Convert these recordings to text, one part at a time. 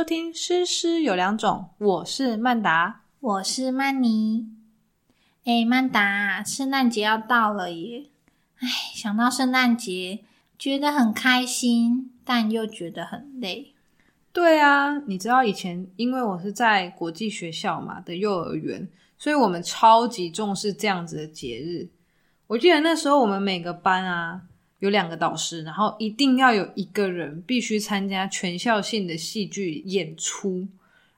收听《诗诗有两种》，我是曼达，我是曼妮。哎，曼达，圣诞节要到了耶！哎，想到圣诞节，觉得很开心，但又觉得很累。对啊，你知道以前因为我是在国际学校嘛的幼儿园，所以我们超级重视这样子的节日。我记得那时候我们每个班啊有两个导师，然后一定要有一个人必须参加全校性的戏剧演出，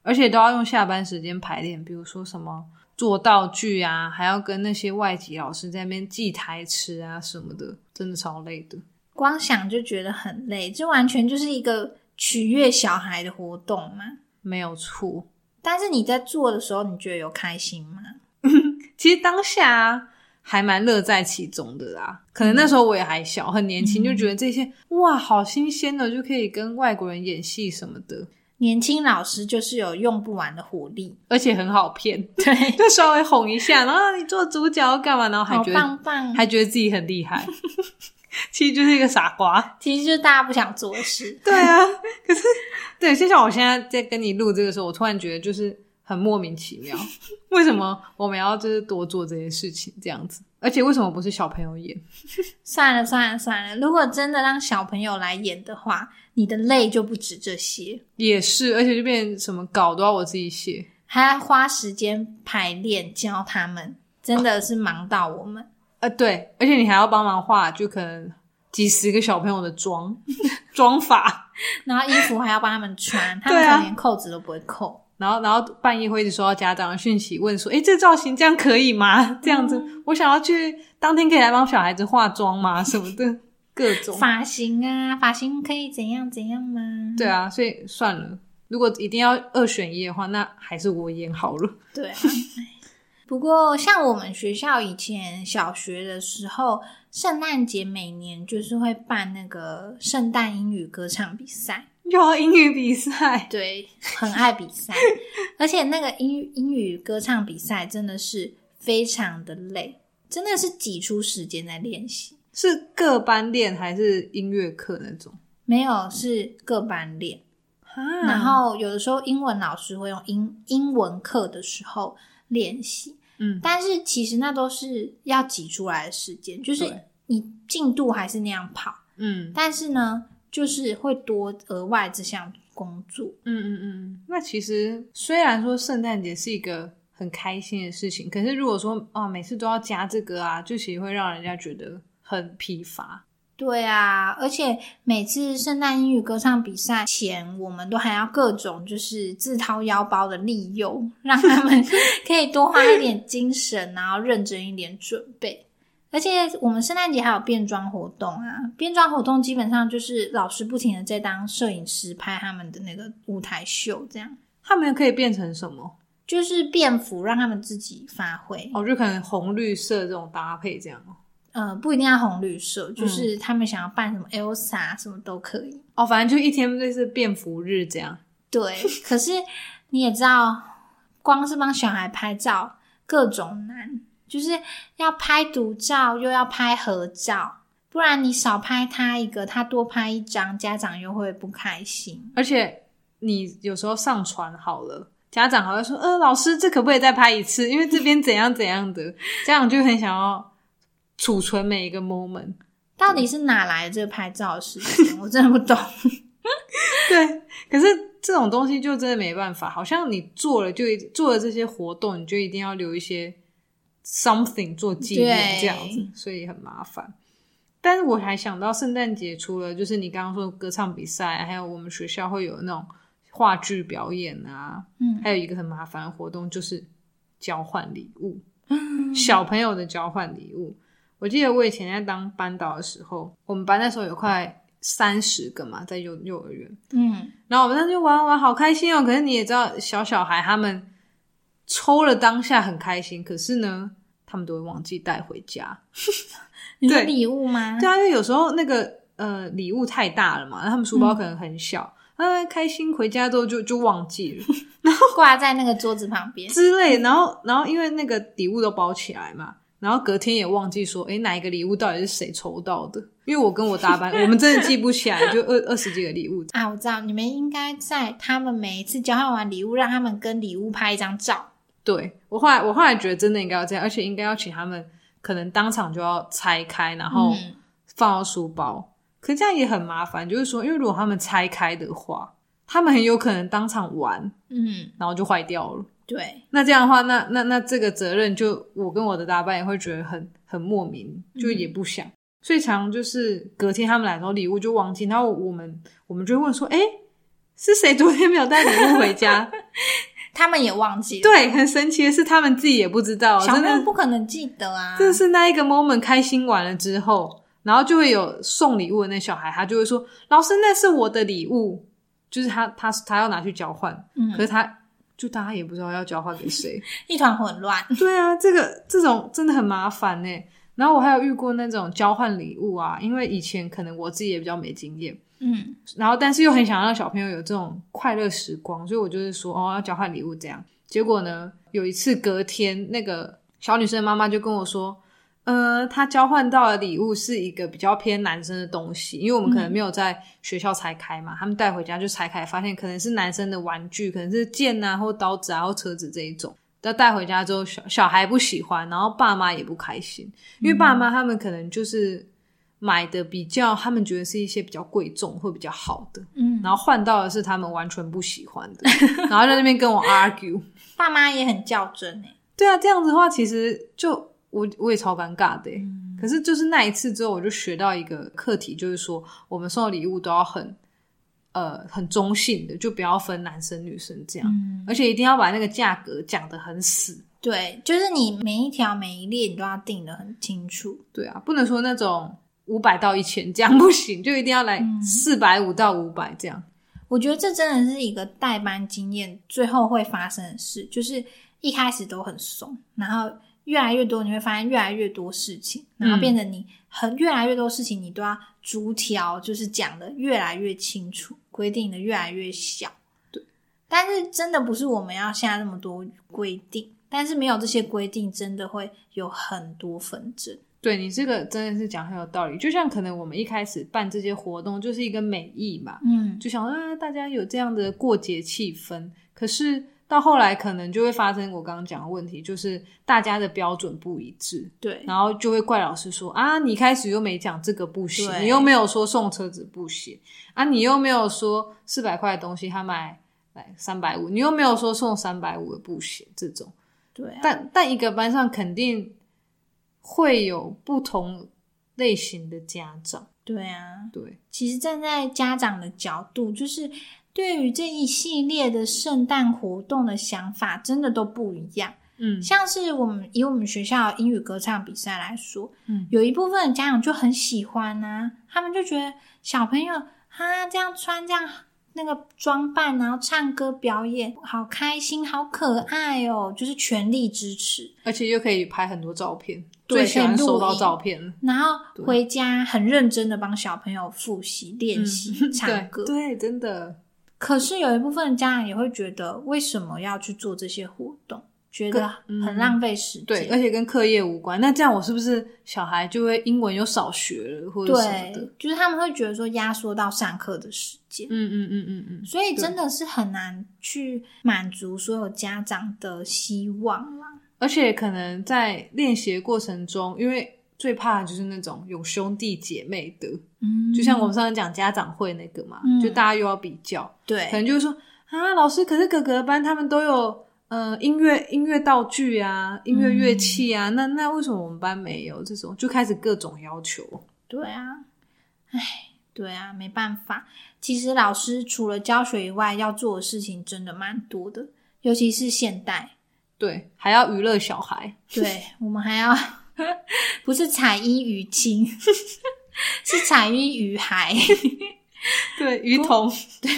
而且都要用下班时间排练，比如说什么做道具啊，还要跟那些外籍老师在那边记台词啊什么的，真的超累的。光想就觉得很累，这完全就是一个。取悦小孩的活动嘛？没有错，但是你在做的时候，你觉得有开心吗？其实当下还蛮乐在其中的啦。可能那时候我也还小，很年轻，就觉得这些哇，好新鲜的，就可以跟外国人演戏什么的。年轻老师就是有用不完的活力，而且很好骗，对，就稍微哄一下，然后你做主角干嘛，然后还觉得棒棒，还觉得自己很厉害。其实就是一个傻瓜，其实就是大家不想做的事。对啊，可是对，就像我现在在跟你录这个时候，我突然觉得就是很莫名其妙，为什么我们要就是多做这些事情这样子？而且为什么不是小朋友演？算了算了算了，如果真的让小朋友来演的话，你的累就不止这些。也是，而且就变什么稿都要我自己写，还要花时间排练教他们，真的是忙到我们。呃，对，而且你还要帮忙画，就可能几十个小朋友的妆 妆法，然后衣服还要帮他们穿，他们可能连扣子都不会扣，然后然后半夜会一直收到家长的讯息，问说：“哎，这造型这样可以吗？这样子，我想要去当天可以来帮小孩子化妆吗？什么的，各种发型啊，发型可以怎样怎样吗？对啊，所以算了，如果一定要二选一的话，那还是我演好了。对啊。不过，像我们学校以前小学的时候，圣诞节每年就是会办那个圣诞英语歌唱比赛，有英语比赛，对，很爱比赛，而且那个英英语歌唱比赛真的是非常的累，真的是挤出时间在练习。是各班练还是音乐课那种？没有，是各班练。然后有的时候英文老师会用英英文课的时候练习。嗯，但是其实那都是要挤出来的时间，就是你进度还是那样跑，嗯，但是呢，就是会多额外这项工作，嗯嗯嗯。那其实虽然说圣诞节是一个很开心的事情，可是如果说哦每次都要加这个啊，就其实会让人家觉得很疲乏。对啊，而且每次圣诞英语歌唱比赛前，我们都还要各种就是自掏腰包的利诱，让他们 可以多花一点精神，然后认真一点准备。而且我们圣诞节还有变装活动啊，变装活动基本上就是老师不停的在当摄影师拍他们的那个舞台秀，这样他们可以变成什么？就是便服，让他们自己发挥。哦，就可能红绿色这种搭配这样哦。呃，不一定要红绿色，就是他们想要扮什么 Elsa 什么都可以哦。反正就一天类似便服日这样。对，可是你也知道，光是帮小孩拍照各种难，就是要拍独照又要拍合照，不然你少拍他一个，他多拍一张，家长又会不开心。而且你有时候上传好了，家长还会说：“呃，老师，这可不可以再拍一次？因为这边怎样怎样的。”家长就很想要。储存每一个 moment，到底是哪来的这个拍照的时间？我真的不懂。对，可是这种东西就真的没办法，好像你做了就做了这些活动，你就一定要留一些 something 做纪念这样子，所以很麻烦。但是我还想到圣诞节，除了就是你刚刚说歌唱比赛，还有我们学校会有那种话剧表演啊，嗯，还有一个很麻烦的活动就是交换礼物，小朋友的交换礼物。我记得我以前在当班导的时候，我们班那时候有快三十个嘛，在幼幼儿园，嗯，然后我们那就玩玩，好开心哦。可是你也知道，小小孩他们抽了当下很开心，可是呢，他们都会忘记带回家。你说礼物吗？对啊，因为有时候那个呃礼物太大了嘛，他们书包可能很小，啊，开心回家之后就就忘记了，然后挂在那个桌子旁边之类。然后然后因为那个礼物都包起来嘛。然后隔天也忘记说，哎，哪一个礼物到底是谁抽到的？因为我跟我搭班，我们真的记不起来，就二二十几个礼物啊。我知道你们应该在他们每一次交换完礼物，让他们跟礼物拍一张照。对我后来，我后来觉得真的应该要这样，而且应该要请他们可能当场就要拆开，然后放到书包。可这样也很麻烦，就是说，因为如果他们拆开的话，他们很有可能当场玩，嗯，然后就坏掉了。对，那这样的话，那那那这个责任就我跟我的搭班也会觉得很很莫名，就也不想。所以常就是隔天他们来后礼物就忘记，然后我们我们就会问说：“哎，是谁昨天没有带礼物回家？” 他们也忘记了。对，很神奇的是，他们自己也不知道，小朋友不可能记得啊。这是那一个 moment 开心完了之后。然后就会有送礼物的那小孩，他就会说：“老师，那是我的礼物，就是他他他要拿去交换。”嗯，可是他就大家也不知道要交换给谁，一团混乱。对啊，这个这种真的很麻烦呢。然后我还有遇过那种交换礼物啊，因为以前可能我自己也比较没经验，嗯，然后但是又很想让小朋友有这种快乐时光，所以我就是说哦要交换礼物这样。结果呢，有一次隔天那个小女生的妈妈就跟我说。呃，她交换到的礼物是一个比较偏男生的东西，因为我们可能没有在学校拆开嘛，他们带回家就拆开，发现可能是男生的玩具，可能是剑啊，或刀子啊，或车子这一种。但带回家之后，小小孩不喜欢，然后爸妈也不开心，因为爸妈他们可能就是买的比较，他们觉得是一些比较贵重或比较好的，嗯，然后换到的是他们完全不喜欢的，然后在那边跟我 argue，爸妈也很较真哎，对啊，这样子的话其实就。我我也超尴尬的，可是就是那一次之后，我就学到一个课题，就是说我们送的礼物都要很呃很中性的，就不要分男生女生这样，而且一定要把那个价格讲得很死。对，就是你每一条每一列你都要定的很清楚。对啊，不能说那种五百到一千这样不行，就一定要来四百五到五百这样。我觉得这真的是一个代班经验最后会发生的事，就是一开始都很怂，然后。越来越多，你会发现越来越多事情，然后变得你很越来越多事情，你都要逐条就是讲的越来越清楚，规定的越来越小。对，但是真的不是我们要下那么多规定，但是没有这些规定，真的会有很多纷争。对你这个真的是讲很有道理，就像可能我们一开始办这些活动就是一个美意嘛，嗯，就想啊大家有这样的过节气氛，可是。到后来可能就会发生我刚刚讲的问题，就是大家的标准不一致，对，然后就会怪老师说啊，你开始又没讲这个不行，你又没有说送车子不行。啊，你又没有说四百块的东西他买来三百五，你又没有说送三百五的不行，这种，对，但但一个班上肯定会有不同类型的家长，对啊，对，其实站在家长的角度，就是。对于这一系列的圣诞活动的想法，真的都不一样。嗯，像是我们以我们学校英语歌唱比赛来说，嗯，有一部分的家长就很喜欢呐，他们就觉得小朋友哈这样穿这样那个装扮，然后唱歌表演，好开心，好可爱哦，就是全力支持，而且又可以拍很多照片，最喜欢收到照片，然后回家很认真的帮小朋友复习练习唱歌，对，真的。可是有一部分家长也会觉得，为什么要去做这些活动？觉得很浪费时间，对，而且跟课业无关。那这样我是不是小孩就会英文又少学了，或者什么的？就是他们会觉得说压缩到上课的时间。嗯嗯嗯嗯嗯。所以真的是很难去满足所有家长的希望啦。而且可能在练习的过程中，因为。最怕的就是那种有兄弟姐妹的，嗯，就像我们上次讲家长会那个嘛，就大家又要比较，对，可能就是说啊，老师，可是哥哥班他们都有呃音乐音乐道具啊，音乐乐器啊，那那为什么我们班没有？这种就开始各种要求。对啊，哎，对啊，没办法。其实老师除了教学以外，要做的事情真的蛮多的，尤其是现代，对，还要娱乐小孩，对我们还要。不是彩衣娱亲，是彩衣娱孩。对，鱼童。对。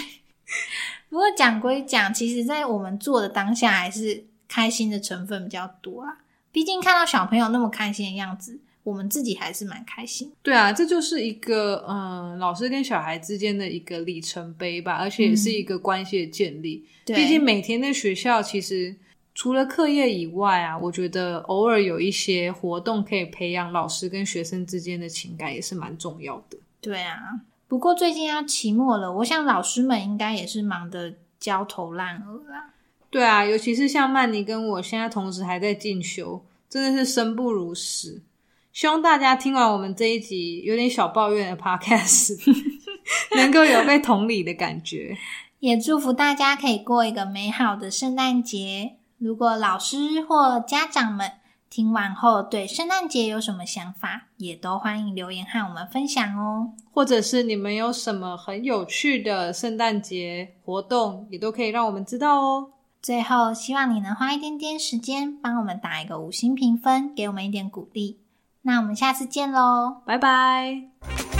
讲归讲，其实，在我们做的当下，还是开心的成分比较多啊。毕竟看到小朋友那么开心的样子，我们自己还是蛮开心。对啊，这就是一个嗯，老师跟小孩之间的一个里程碑吧，而且也是一个关系的建立。毕竟每天在学校，其实。除了课业以外啊，我觉得偶尔有一些活动可以培养老师跟学生之间的情感，也是蛮重要的。对啊，不过最近要期末了，我想老师们应该也是忙得焦头烂额啦。对啊，尤其是像曼妮跟我现在同时还在进修，真的是生不如死。希望大家听完我们这一集有点小抱怨的 podcast，能够有被同理的感觉。也祝福大家可以过一个美好的圣诞节。如果老师或家长们听完后对圣诞节有什么想法，也都欢迎留言和我们分享哦。或者是你们有什么很有趣的圣诞节活动，也都可以让我们知道哦。最后，希望你能花一点点时间帮我们打一个五星评分，给我们一点鼓励。那我们下次见喽，拜拜。